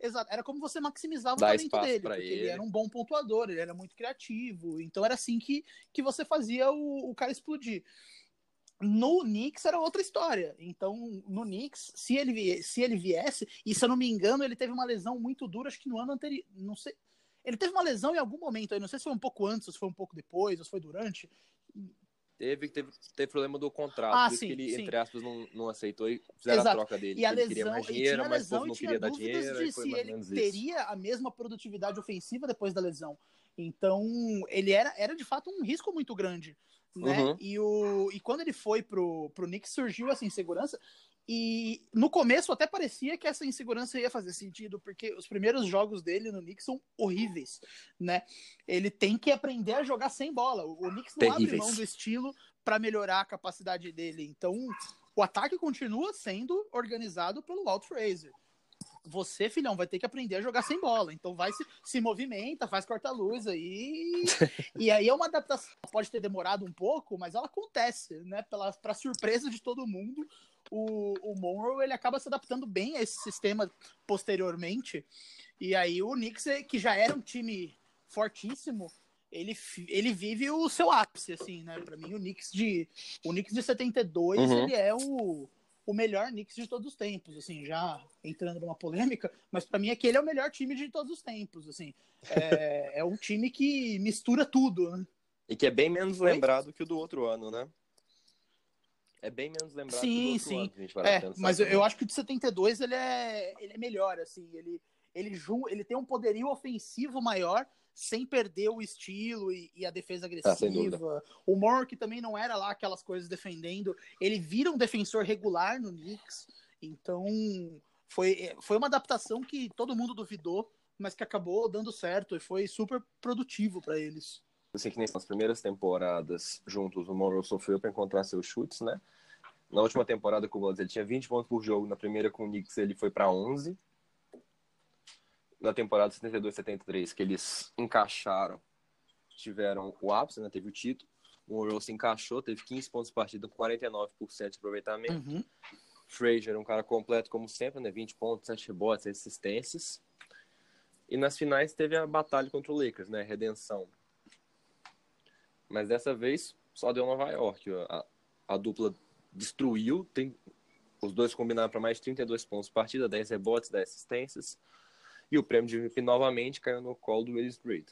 Exato, era como você maximizava Dá o talento dele, porque ele. ele. era um bom pontuador, ele era muito criativo, então era assim que, que você fazia o, o cara explodir. No Knicks era outra história. Então, no Knicks, se ele, se ele viesse, e se eu não me engano, ele teve uma lesão muito dura, acho que no ano anterior, não sei. Ele teve uma lesão em algum momento aí, não sei se foi um pouco antes, ou se foi um pouco depois, ou se foi durante. Teve, teve, teve problema do contrato, ah, sim, que ele, sim. entre aspas, não, não aceitou e fizeram Exato. a troca dele. E a lesão, ele queria mais dinheiro, mas o não queria dar dinheiro. De se ele teria a mesma produtividade ofensiva depois da lesão. Então, ele era, era de fato um risco muito grande. Né? Uhum. E, o, e quando ele foi pro, pro Knicks, surgiu essa insegurança. E no começo até parecia que essa insegurança ia fazer sentido, porque os primeiros jogos dele no Knicks são horríveis, né? Ele tem que aprender a jogar sem bola. O Knicks não Terríveis. abre mão do estilo para melhorar a capacidade dele. Então, o ataque continua sendo organizado pelo Walt Fraser. Você, filhão, vai ter que aprender a jogar sem bola. Então vai se, se movimenta, faz corta-luz aí. e aí é uma adaptação. Pode ter demorado um pouco, mas ela acontece, né? Pela, pra surpresa de todo mundo o, o Monroe ele acaba se adaptando bem a esse sistema posteriormente. E aí o Knicks, que já era um time fortíssimo, ele, ele vive o seu ápice, assim, né? Para mim, o Knicks de o Knicks de 72, uhum. ele é o, o melhor Knicks de todos os tempos, assim, já entrando numa polêmica, mas para mim aquele é o melhor time de todos os tempos, assim. É, é um time que mistura tudo, né? E que é bem menos lembrado que o do outro ano, né? É bem menos lembrado sim, sim. Ano, gente é, mas eu, eu, acho que o de 72 ele é, ele é melhor, assim, ele, ele, ele tem um poderio ofensivo maior, sem perder o estilo e, e a defesa ah, agressiva. Ah, o Moore, que também não era lá aquelas coisas defendendo, ele vira um defensor regular no Knicks, então foi, foi uma adaptação que todo mundo duvidou, mas que acabou dando certo e foi super produtivo para eles. Eu sei que nas primeiras temporadas juntos o Monroe sofreu para encontrar seus chutes, né? Na última temporada com o Bulls ele tinha 20 pontos por jogo, na primeira com o Knicks ele foi para 11. Na temporada 72-73 que eles encaixaram, tiveram o ápice, né? Teve o título. O Monroe se encaixou, teve 15 pontos por partida com 49% de aproveitamento. Uhum. Frazier, um cara completo como sempre, né? 20 pontos, 7 rebotes, assistências. E nas finais teve a batalha contra o Lakers, né? Redenção. Mas dessa vez só deu Nova York. A, a dupla destruiu, tem, os dois combinaram para mais de 32 pontos por partida, 10 rebotes, 10 assistências. E o prêmio de MVP novamente caiu no colo do Willis Reed.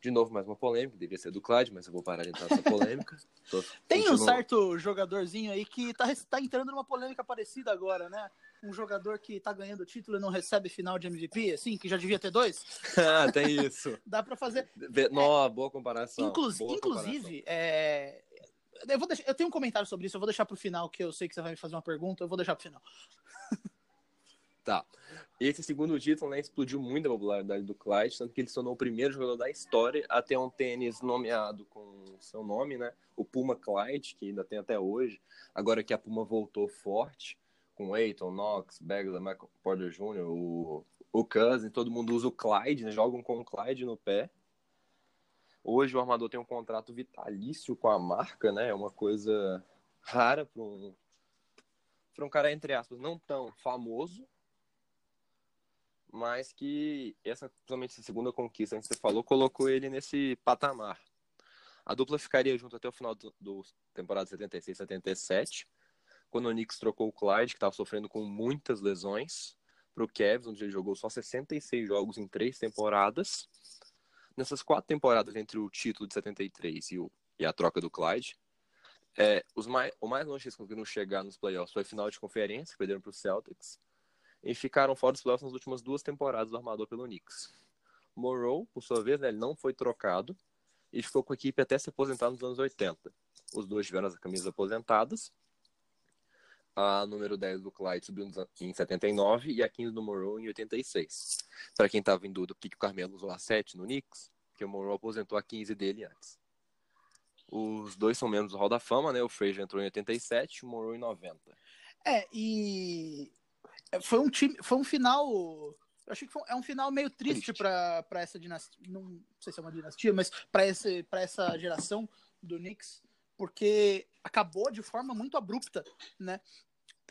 De novo, mais uma polêmica, devia ser do Clyde, mas eu vou parar de entrar nessa polêmica. Tô, Tem continuo... um certo jogadorzinho aí que tá, tá entrando numa polêmica parecida agora, né? Um jogador que tá ganhando o título e não recebe final de MVP, assim, que já devia ter dois. ah, tem isso. Dá para fazer. Não, é... boa comparação. Boa inclusive, comparação. É... Eu, vou deixar... eu tenho um comentário sobre isso, eu vou deixar pro final, que eu sei que você vai me fazer uma pergunta, eu vou deixar pro final. Tá. Esse segundo título né, explodiu muito a popularidade do Clyde, tanto que ele se tornou o primeiro jogador da história a ter um tênis nomeado com seu nome, né? O Puma Clyde, que ainda tem até hoje. Agora que a Puma voltou forte, com Aiton, Knox, Bagley, Michael Porter Jr., o, o Cousin, todo mundo usa o Clyde, né? Jogam com o Clyde no pé. Hoje o armador tem um contrato vitalício com a marca, né? É uma coisa rara para um, um cara, entre aspas, não tão famoso, mas que essa, principalmente essa segunda conquista que você falou, colocou ele nesse patamar. A dupla ficaria junto até o final do, do temporada 76-77, quando o Knicks trocou o Clyde, que estava sofrendo com muitas lesões, para o Cavs, onde ele jogou só 66 jogos em três temporadas. Nessas quatro temporadas entre o título de 73 e, o, e a troca do Clyde, é, os mais, o mais longe que eles conseguiram chegar nos playoffs foi a final de conferência, que perderam para o Celtics e ficaram fora dos playoffs nas últimas duas temporadas do armador pelo Knicks. Morrow, por sua vez, né, ele não foi trocado e ficou com a equipe até se aposentar nos anos 80. Os dois tiveram as camisas aposentadas. A número 10 do Clyde subiu em 79 e a 15 do Morrow em 86. Para quem estava em dúvida por que o Carmelo usou a 7 no Knicks, porque o Morrow aposentou a 15 dele antes. Os dois são membros do Hall da Fama, né? O Frazier entrou em 87 e o Morrow em 90. É, e foi um time, foi um final. Eu achei que foi, é um final meio triste para essa dinastia. Não sei se é uma dinastia, mas para essa geração do Knicks, porque acabou de forma muito abrupta, né?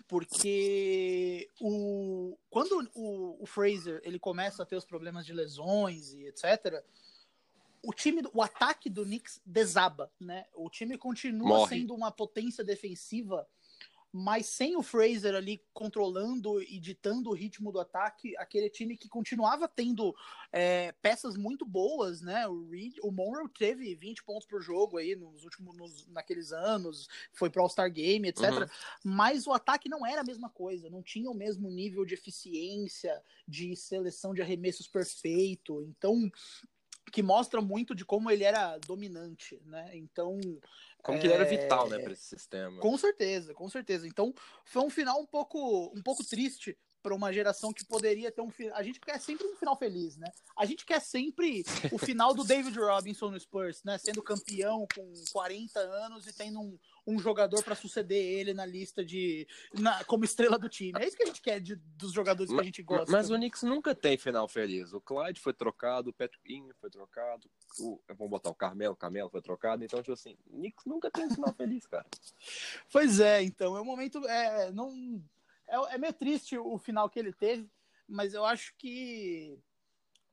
Porque o, quando o, o Fraser ele começa a ter os problemas de lesões e etc., o time, o ataque do Knicks desaba, né? O time continua Morre. sendo uma potência defensiva mas sem o Fraser ali controlando e ditando o ritmo do ataque, aquele time que continuava tendo é, peças muito boas, né? O Reed, o Monroe teve 20 pontos por jogo aí nos últimos nos, naqueles anos, foi pro All-Star Game, etc. Uhum. Mas o ataque não era a mesma coisa, não tinha o mesmo nível de eficiência, de seleção de arremessos perfeito. Então, que mostra muito de como ele era dominante, né? Então. Como é... que ele era vital, né, para esse sistema. Com certeza, com certeza. Então, foi um final um pouco, um pouco triste para uma geração que poderia ter um final. A gente quer sempre um final feliz, né? A gente quer sempre o final do David Robinson no Spurs, né? Sendo campeão com 40 anos e tendo um, um jogador para suceder ele na lista de. Na, como estrela do time. É isso que a gente quer de, dos jogadores mas, que a gente gosta. Mas o Knicks nunca tem final feliz. O Clyde foi trocado, o Patrick foi trocado, o, vamos botar o Carmelo, o Carmelo foi trocado. Então, tipo assim, o Knicks nunca tem um final feliz, cara. Pois é, então. É um momento. É, não é, é meio triste o final que ele teve, mas eu acho que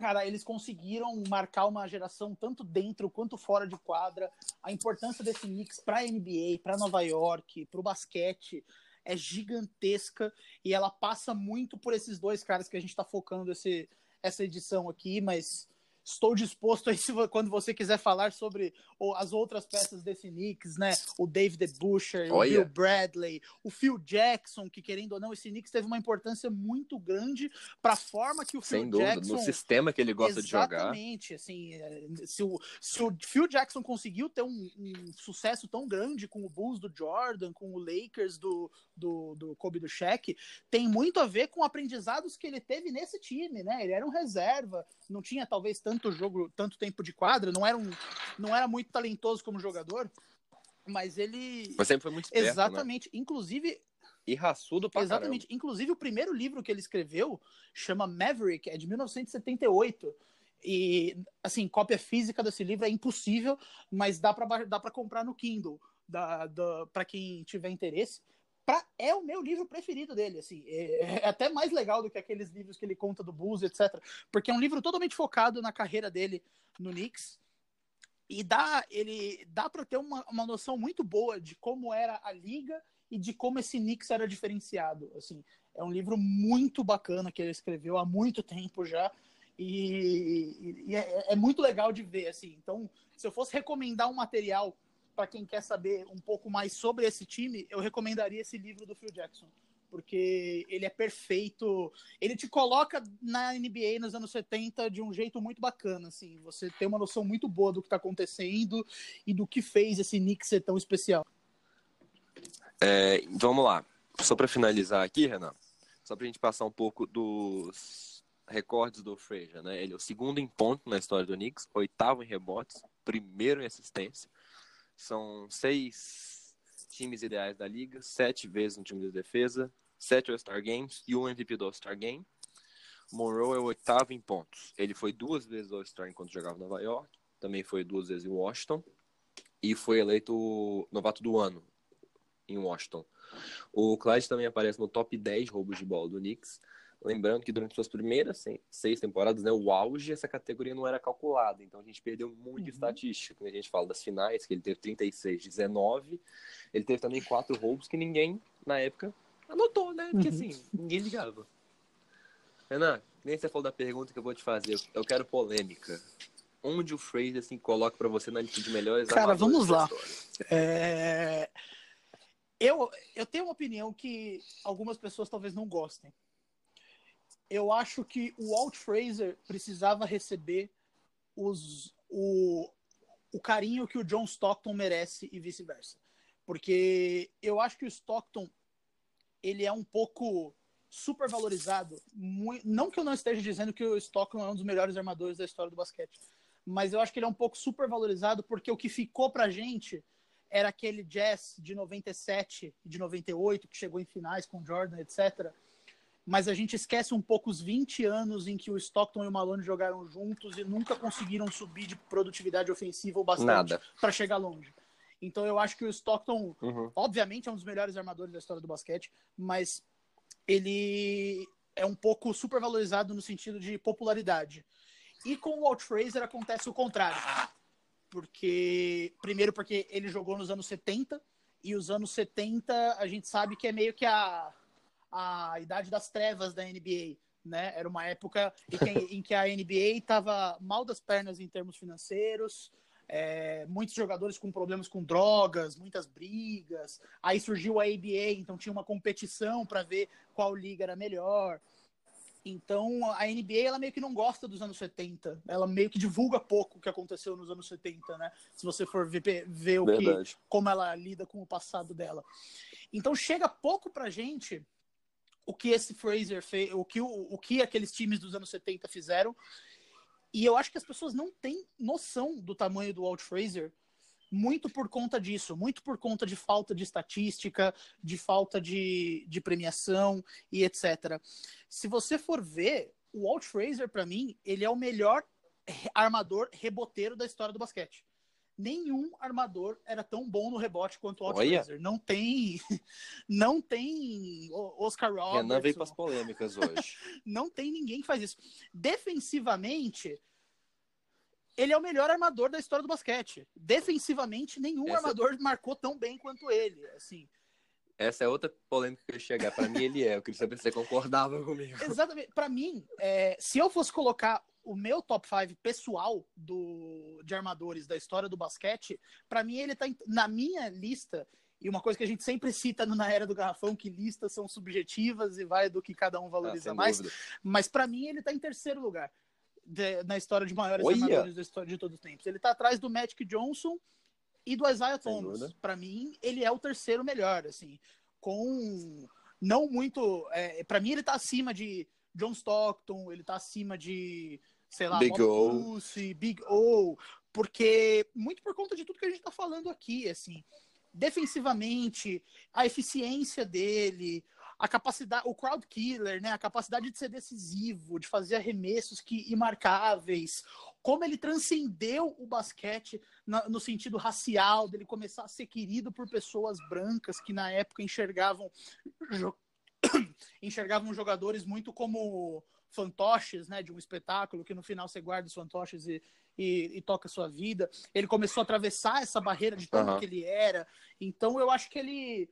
cara, eles conseguiram marcar uma geração tanto dentro quanto fora de quadra. A importância desse mix para a NBA, para Nova York, para o basquete é gigantesca e ela passa muito por esses dois caras que a gente está focando esse, essa edição aqui, mas estou disposto aí quando você quiser falar sobre as outras peças desse Knicks, né? O David Busher, o Bill Bradley, o Phil Jackson, que querendo ou não, esse Knicks teve uma importância muito grande para a forma que o Phil Sem dúvida, Jackson... no sistema que ele gosta Exatamente, de jogar. Exatamente, assim, é, se o, se o Phil Jackson conseguiu ter um, um, sucesso tão grande com o Bulls do Jordan, com o Lakers do, do, do Kobe do Shaq, tem muito a ver com aprendizados que ele teve nesse time, né? Ele era um reserva, não tinha talvez tanto jogo, tanto tempo de quadra, não era, um, não era muito talentoso como jogador, mas ele. Mas sempre foi muito esperto, né? Exatamente. Né? Inclusive. E raçudo pra Exatamente. Caramba. Inclusive, o primeiro livro que ele escreveu chama Maverick, é de 1978. E, assim, cópia física desse livro é impossível, mas dá para dá pra comprar no Kindle, da, da, para quem tiver interesse. Pra, é o meu livro preferido dele, assim, é, é, até mais legal do que aqueles livros que ele conta do Bulls, etc, porque é um livro totalmente focado na carreira dele no Knicks, e dá, ele, dá para ter uma, uma noção muito boa de como era a liga e de como esse Knicks era diferenciado, assim, é um livro muito bacana que ele escreveu há muito tempo já, e, e é, é muito legal de ver, assim, então, se eu fosse recomendar um material para quem quer saber um pouco mais sobre esse time, eu recomendaria esse livro do Phil Jackson. Porque ele é perfeito. Ele te coloca na NBA nos anos 70 de um jeito muito bacana. Assim. Você tem uma noção muito boa do que está acontecendo e do que fez esse Knicks ser tão especial. É, vamos lá. Só para finalizar aqui, Renan, só para a gente passar um pouco dos recordes do Frazier, né? Ele é o segundo em ponto na história do Knicks, oitavo em rebotes, primeiro em assistência, são seis times ideais da liga, sete vezes no time de defesa, sete All-Star Games e um MVP do All-Star Game. Monroe é o oitavo em pontos. Ele foi duas vezes All-Star enquanto jogava em Nova York, também foi duas vezes em Washington e foi eleito novato do ano em Washington. O Clyde também aparece no top 10 roubos de bola do Knicks. Lembrando que durante suas primeiras seis temporadas, né, o auge, essa categoria não era calculada. Então a gente perdeu muito uhum. estatística. Quando a gente fala das finais, que ele teve 36, 19. Ele teve também quatro roubos que ninguém, na época, anotou, né? Porque uhum. assim, ninguém ligava. Renan, nem você falou da pergunta que eu vou te fazer. Eu quero polêmica. Onde o Fraser assim, coloca para você na lista de melhores Cara, vamos lá. É... Eu, eu tenho uma opinião que algumas pessoas talvez não gostem eu acho que o Walt Fraser precisava receber os, o, o carinho que o John Stockton merece e vice-versa. Porque eu acho que o Stockton ele é um pouco supervalorizado. Não que eu não esteja dizendo que o Stockton é um dos melhores armadores da história do basquete, mas eu acho que ele é um pouco supervalorizado porque o que ficou pra gente era aquele Jazz de 97 e de 98 que chegou em finais com Jordan, etc mas a gente esquece um pouco os 20 anos em que o Stockton e o Malone jogaram juntos e nunca conseguiram subir de produtividade ofensiva o bastante para chegar longe. Então eu acho que o Stockton, uhum. obviamente, é um dos melhores armadores da história do basquete, mas ele é um pouco supervalorizado no sentido de popularidade. E com o Walt Fraser acontece o contrário. Porque, primeiro, porque ele jogou nos anos 70, e os anos 70 a gente sabe que é meio que a a idade das trevas da NBA. Né? Era uma época em que, em que a NBA estava mal das pernas em termos financeiros, é, muitos jogadores com problemas com drogas, muitas brigas. Aí surgiu a ABA, então tinha uma competição para ver qual liga era melhor. Então a NBA ela meio que não gosta dos anos 70. Ela meio que divulga pouco o que aconteceu nos anos 70, né? Se você for ver, ver o que, como ela lida com o passado dela. Então chega pouco pra gente o que esse Fraser fez, o que, o, o que aqueles times dos anos 70 fizeram. E eu acho que as pessoas não têm noção do tamanho do Walt Fraser muito por conta disso, muito por conta de falta de estatística, de falta de, de premiação e etc. Se você for ver, o Walt Fraser, para mim, ele é o melhor armador reboteiro da história do basquete nenhum armador era tão bom no rebote quanto o Fraser. Não tem, não tem Oscar Robertson. Renan veio para as polêmicas hoje. não tem ninguém que faz isso. Defensivamente, ele é o melhor armador da história do basquete. Defensivamente, nenhum Essa... armador marcou tão bem quanto ele. Assim. Essa é outra polêmica que eu ia chegar. Para mim, ele é. Eu queria saber se você concordava comigo. Exatamente. Para mim, é, se eu fosse colocar o meu top 5 pessoal do, de armadores da história do basquete, para mim ele tá na minha lista, e uma coisa que a gente sempre cita na era do garrafão, que listas são subjetivas e vai do que cada um valoriza ah, mais. Dúvida. Mas para mim ele tá em terceiro lugar de, na história de maiores Olha. armadores da história de todos os tempos. Ele tá atrás do Magic Johnson e do Isaiah Thomas. Para mim, ele é o terceiro melhor, assim, com não muito. É, para mim, ele tá acima de John Stockton, ele tá acima de, sei lá, Big O. Bruce, Big O, porque muito por conta de tudo que a gente tá falando aqui, assim defensivamente, a eficiência dele, a capacidade, o crowd killer, né, a capacidade de ser decisivo, de fazer arremessos que imarcáveis, como ele transcendeu o basquete no, no sentido racial, dele começar a ser querido por pessoas brancas que na época enxergavam enxergavam jogadores muito como fantoches, né, de um espetáculo que no final você guarda os fantoches e, e, e toca a sua vida. Ele começou a atravessar essa barreira de tanto uhum. que ele era. Então eu acho que ele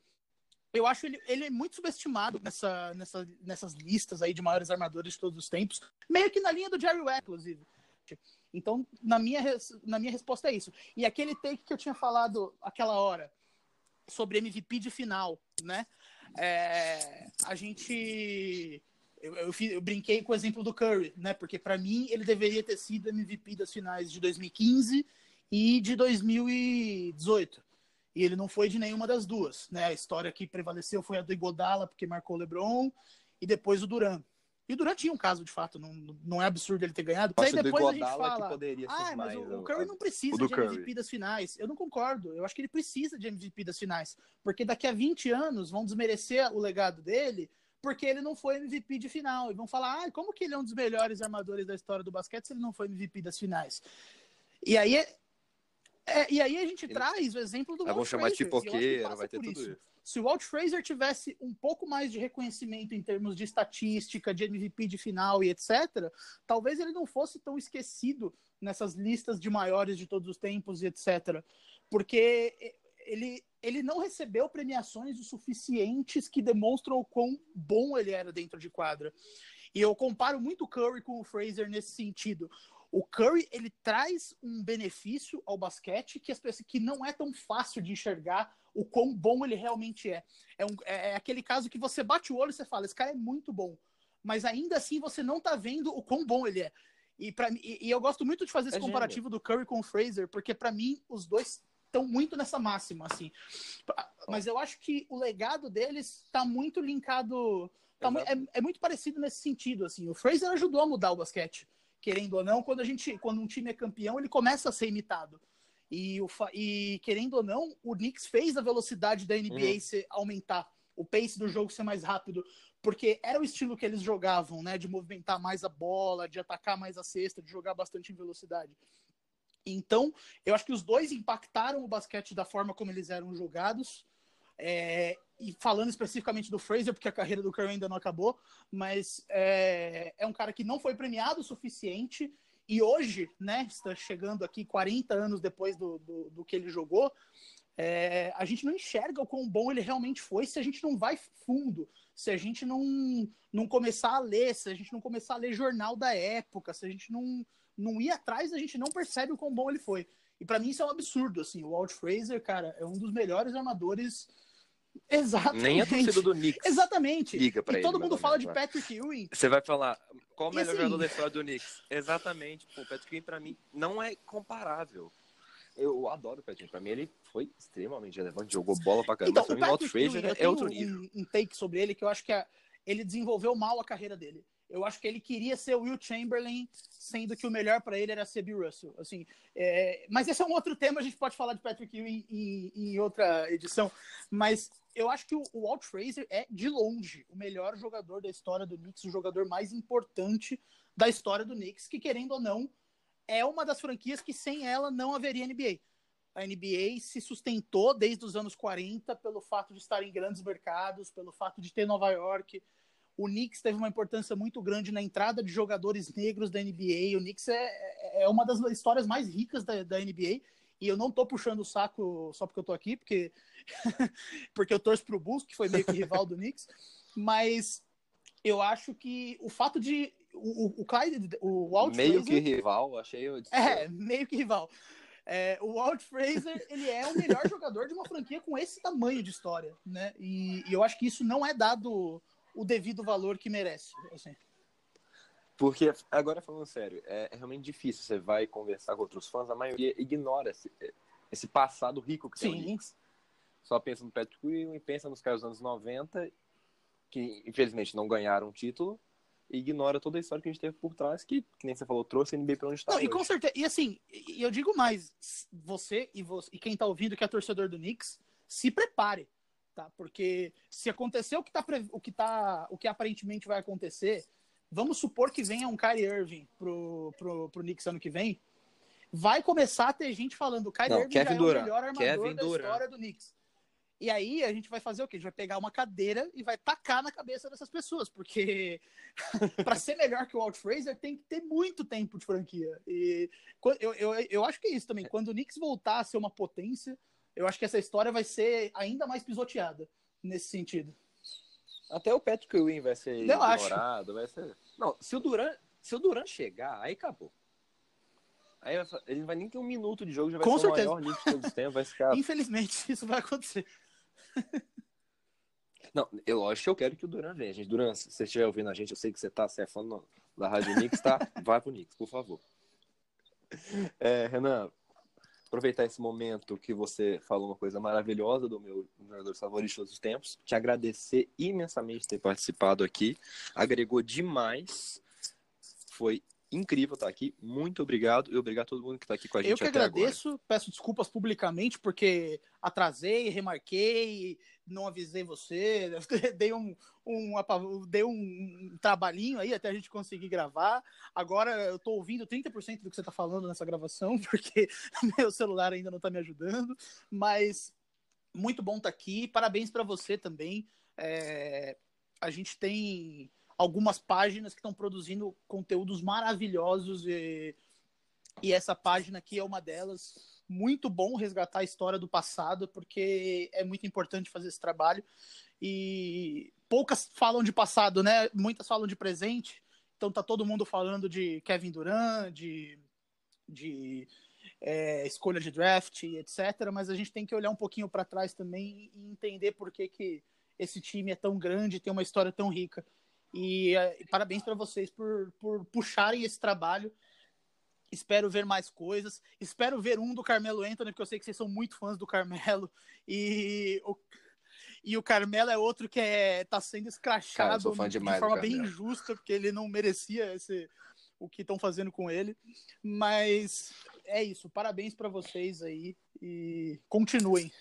eu acho ele, ele é muito subestimado nessa, nessa, nessas listas aí de maiores armadores de todos os tempos, meio que na linha do Jerry West, inclusive. Então, na minha, na minha resposta é isso. E aquele take que eu tinha falado aquela hora sobre MVP de final, né? É, a gente eu, eu, eu, brinquei com o exemplo do Curry, né? Porque para mim ele deveria ter sido MVP das finais de 2015 e de 2018. E ele não foi de nenhuma das duas, né? A história que prevaleceu foi a do Igodala, porque marcou o LeBron, e depois o Duran. E o Duran tinha um caso, de fato, não, não é absurdo ele ter ganhado. Mas aí depois a gente fala, ah, mas o, o, Curry não precisa de MVP Curry. das finais. Eu não concordo. Eu acho que ele precisa de MVP das finais. Porque daqui a 20 anos vão desmerecer o legado dele porque ele não foi MVP de final. E vão falar, ah, como que ele é um dos melhores armadores da história do basquete se ele não foi MVP das finais? E aí, é, e aí a gente ele... traz o exemplo do Walt Vão chamar de pipoqueira, vai ter tudo isso. isso. Se o Walt Fraser tivesse um pouco mais de reconhecimento em termos de estatística, de MVP de final e etc., talvez ele não fosse tão esquecido nessas listas de maiores de todos os tempos e etc. Porque ele, ele não recebeu premiações o suficientes que demonstram o quão bom ele era dentro de quadra. E eu comparo muito o Curry com o Fraser nesse sentido. O Curry ele traz um benefício ao basquete que as pessoas que não é tão fácil de enxergar o quão bom ele realmente é. É, um, é, é aquele caso que você bate o olho e você fala, esse cara é muito bom, mas ainda assim você não tá vendo o quão bom ele é. E, pra, e, e eu gosto muito de fazer esse é comparativo do Curry com o Fraser, porque para mim os dois estão muito nessa máxima, assim. Mas eu acho que o legado deles está muito linkado. Tá é, é, muito parecido nesse sentido, assim. O Fraser ajudou a mudar o basquete, querendo ou não. Quando a gente, quando um time é campeão, ele começa a ser imitado. E, o, e querendo ou não, o Knicks fez a velocidade da NBA uhum. se aumentar, o pace do jogo ser mais rápido, porque era o estilo que eles jogavam, né? De movimentar mais a bola, de atacar mais a cesta, de jogar bastante em velocidade. Então, eu acho que os dois impactaram o basquete da forma como eles eram jogados. É, e falando especificamente do Fraser, porque a carreira do Curry ainda não acabou, mas é, é um cara que não foi premiado o suficiente e hoje, né, está chegando aqui 40 anos depois do, do, do que ele jogou, é, a gente não enxerga o quão bom ele realmente foi se a gente não vai fundo, se a gente não, não começar a ler, se a gente não começar a ler jornal da época, se a gente não, não ir atrás, a gente não percebe o quão bom ele foi. E para mim isso é um absurdo, assim. O Walt Fraser, cara, é um dos melhores armadores. Exatamente. Nem a torcida do Knicks. Exatamente. Liga pra e ele, todo mundo fala de Patrick Ewing. Você vai falar, qual o melhor assim... jogador da história do Knicks? Exatamente. Pô, o Patrick Ewing, pra mim, não é comparável. Eu adoro o Patrick Ewing. Pra mim, ele foi extremamente relevante, jogou bola pra caramba. Então, o, Walt Fraser é outro nível. Um, um take sobre ele que eu acho que é, ele desenvolveu mal a carreira dele. Eu acho que ele queria ser Will Chamberlain, sendo que o melhor para ele era ser Bill Russell. Assim, é... mas esse é um outro tema, a gente pode falar de Patrick Ewing em, em, em outra edição. Mas eu acho que o, o Walt Fraser é, de longe, o melhor jogador da história do Knicks, o jogador mais importante da história do Knicks, que querendo ou não, é uma das franquias que sem ela não haveria NBA. A NBA se sustentou desde os anos 40 pelo fato de estar em grandes mercados, pelo fato de ter Nova York, o Knicks teve uma importância muito grande na entrada de jogadores negros da NBA. O Knicks é, é uma das histórias mais ricas da, da NBA. E eu não tô puxando o saco só porque eu tô aqui, porque, porque eu torço pro Bulls, que foi meio que rival do Knicks. Mas eu acho que o fato de o, o Clyde, o Walt Meio Fraser, que rival, achei. Eu é, meio que rival. É, o Walt Fraser, ele é o melhor jogador de uma franquia com esse tamanho de história, né? E, e, eu acho que isso não é dado o devido valor que merece. Assim. Porque, agora falando sério, é, é realmente difícil. Você vai conversar com outros fãs, a maioria ignora esse, esse passado rico que Sim. tem o Knicks. Só pensa no Patrick Ewing, pensa nos caras dos anos 90, que infelizmente não ganharam um título, e ignora toda a história que a gente teve por trás, que, que nem você falou, trouxe a NBA pra onde está. Não, e com certeza. E assim, eu digo mais, você e, você e quem tá ouvindo que é torcedor do Knicks, se prepare. Tá? Porque se acontecer o que, tá, o que tá. O que aparentemente vai acontecer, vamos supor que venha um Kyrie Irving pro, pro, pro Knicks ano que vem, vai começar a ter gente falando o Kyrie Não, Irving Kevin já Durant. é o melhor armador Kevin da Durant. história do Knicks. E aí a gente vai fazer o quê? A gente vai pegar uma cadeira e vai tacar na cabeça dessas pessoas, porque para ser melhor que o Walt Fraser tem que ter muito tempo de franquia. E eu, eu, eu acho que é isso também. Quando o Knicks voltar a ser uma potência, eu acho que essa história vai ser ainda mais pisoteada nesse sentido. Até o Patrick Ewing vai ser eu ignorado, acho. vai ser. Não, se o Duran, se o Duran chegar, aí acabou. Aí ele não vai nem ter um minuto de jogo, já vai Com ser certeza. o maior nível de todos os tempos, vai ficar. Infelizmente, isso vai acontecer. Não, eu lógico que eu quero que o Duran venha, gente. Duran, se você estiver ouvindo a gente, eu sei que você tá, você é fã da Rádio Nix, tá? Vai pro Nix, por favor. É, Renan, aproveitar esse momento que você falou uma coisa maravilhosa do meu jogador favorito de todos os tempos, te agradecer imensamente ter participado aqui, agregou demais, foi incrível estar aqui, muito obrigado e obrigado a todo mundo que está aqui com a gente. Eu que agradeço, agora. peço desculpas publicamente porque atrasei, remarquei, não avisei você, dei um, um, dei um trabalhinho aí até a gente conseguir gravar. Agora eu estou ouvindo 30% do que você está falando nessa gravação, porque meu celular ainda não está me ajudando, mas muito bom estar tá aqui, parabéns para você também. É, a gente tem algumas páginas que estão produzindo conteúdos maravilhosos e, e essa página aqui é uma delas. Muito bom resgatar a história do passado, porque é muito importante fazer esse trabalho. E poucas falam de passado, né? Muitas falam de presente. Então tá todo mundo falando de Kevin Durant, de, de é, escolha de draft, etc. Mas a gente tem que olhar um pouquinho para trás também e entender por que, que esse time é tão grande, tem uma história tão rica. E, e parabéns para vocês por, por puxarem esse trabalho. Espero ver mais coisas. Espero ver um do Carmelo Anthony, porque eu sei que vocês são muito fãs do Carmelo. E o, e o Carmelo é outro que é, tá sendo escrachado Cara, de forma bem injusta, porque ele não merecia esse, o que estão fazendo com ele. Mas é isso. Parabéns para vocês aí e continuem.